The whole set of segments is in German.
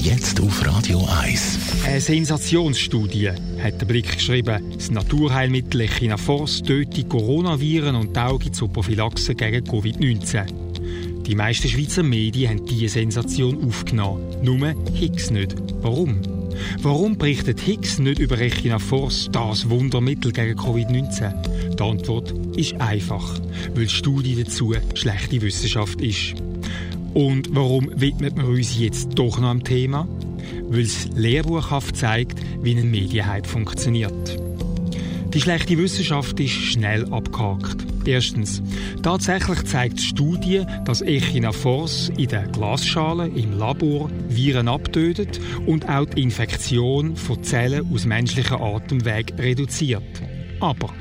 Jetzt auf Radio 1. Eine Sensationsstudie hat der Blick geschrieben. Das Naturheilmittel Echinafors tötet Coronaviren und taugt zur Prophylaxe gegen Covid-19. Die meisten Schweizer Medien haben diese Sensation aufgenommen. Nur Higgs nicht. Warum? Warum berichtet Higgs nicht über Echinafors, das Wundermittel gegen Covid-19? Die Antwort ist einfach, weil die Studie dazu schlechte Wissenschaft ist. Und warum widmet man uns jetzt doch noch am Thema? Weil es lehrbuchhaft zeigt, wie ein Medienhype funktioniert. Die schlechte Wissenschaft ist schnell abgehakt. Erstens. Tatsächlich zeigt die Studie, dass Echinafors in der Glasschale im Labor Viren abtötet und auch die Infektion von Zellen aus menschlichen Atemweg reduziert. Aber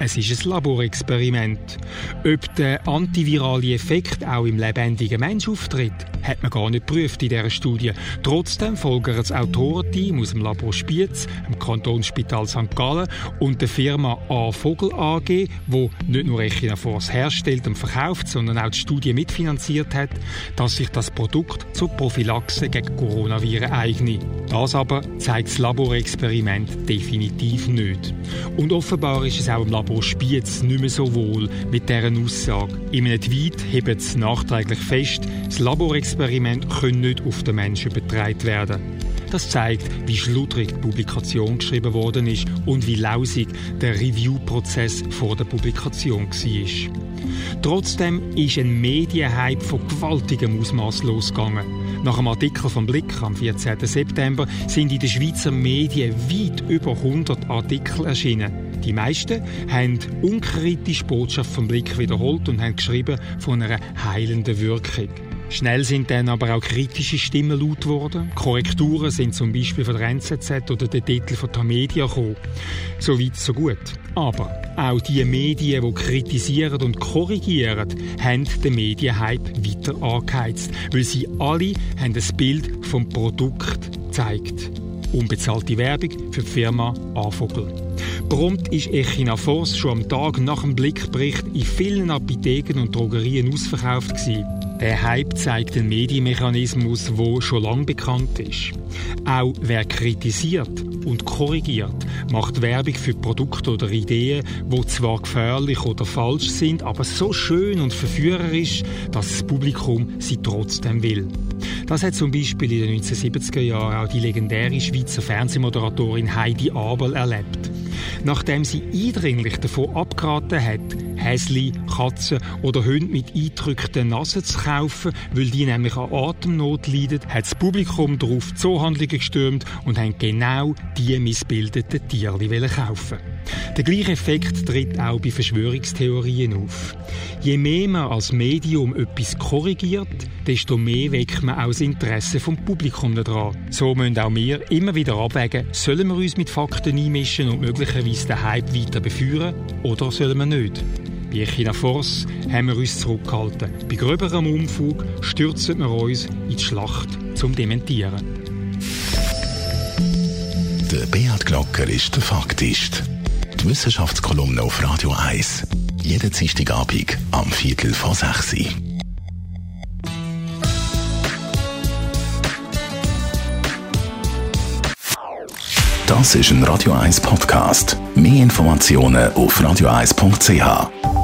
es ist ein Laborexperiment. Ob der antivirale Effekt auch im lebendigen Mensch auftritt, hat man gar nicht geprüft in dieser Studie. Trotzdem folgen das Autorenteam aus dem Labor Spiez, dem Kantonsspital St. Gallen und der Firma A. Vogel AG, wo nicht nur Echinafors herstellt und verkauft, sondern auch die Studie mitfinanziert hat, dass sich das Produkt zur Prophylaxe gegen Coronaviren eigne. Das aber zeigt das Laborexperiment definitiv nicht. Und offenbar ist es auch im Labor Spiez nicht mehr so wohl mit deren Aussage. Einem Tweet hebt es nachträglich fest, das Laborexperiment Experiment können nicht auf den Menschen übertragen werden. Das zeigt, wie schludrig die Publikation geschrieben worden ist und wie lausig der Review-Prozess vor der Publikation war. Trotzdem ist ein Medienhype von gewaltigem Ausmaß losgegangen. Nach einem Artikel vom Blick am 14. September sind in den Schweizer Medien weit über 100 Artikel erschienen. Die meisten haben unkritisch Botschaft vom Blick wiederholt und haben geschrieben von einer heilenden Wirkung. Schnell sind dann aber auch kritische Stimmen laut geworden. Korrekturen sind zum Beispiel von der NZZ oder der Titel von der Media gekommen. So weit, so gut. Aber auch die Medien, die kritisieren und korrigieren, haben den Medienhype weiter angeheizt, weil sie alle haben ein Bild vom Produkt gezeigt. Unbezahlte Werbung für die Firma Avogel. Prompt ist Echinafors schon am Tag nach dem Blickbericht in vielen Apotheken und Drogerien ausverkauft gewesen. Der Hype zeigt einen Medienmechanismus, der schon lange bekannt ist. Auch wer kritisiert und korrigiert, macht Werbung für Produkte oder Ideen, die zwar gefährlich oder falsch sind, aber so schön und verführerisch, dass das Publikum sie trotzdem will. Das hat zum Beispiel in den 1970er Jahren auch die legendäre Schweizer Fernsehmoderatorin Heidi Abel erlebt. Nachdem sie eindringlich davon abgeraten hat, Häsli, Katzen oder Hunde mit eingedrückten Nasen zu kaufen, weil die nämlich an Atemnot leiden, hat das Publikum darauf Zoohandlungen gestürmt und haben genau die missbildeten Tiere kaufen. Der gleiche Effekt tritt auch bei Verschwörungstheorien auf. Je mehr man als Medium etwas korrigiert, desto mehr weckt man auch das Interesse vom Publikum daran. So müssen auch wir immer wieder abwägen, sollen wir uns mit Fakten einmischen und möglicherweise den Hype weiter beführen oder sollen wir nicht? Bei China Force haben wir uns zurückgehalten. Bei gröberem Umfug stürzen wir uns in die Schlacht zum Dementieren. Der Beat Glocker ist der Faktist. Die Wissenschaftskolumne auf Radio 1. Jeden Dienstagabend am Viertel vor 6 Uhr. Das ist ein Radio 1 Podcast. Mehr Informationen auf radio1.ch.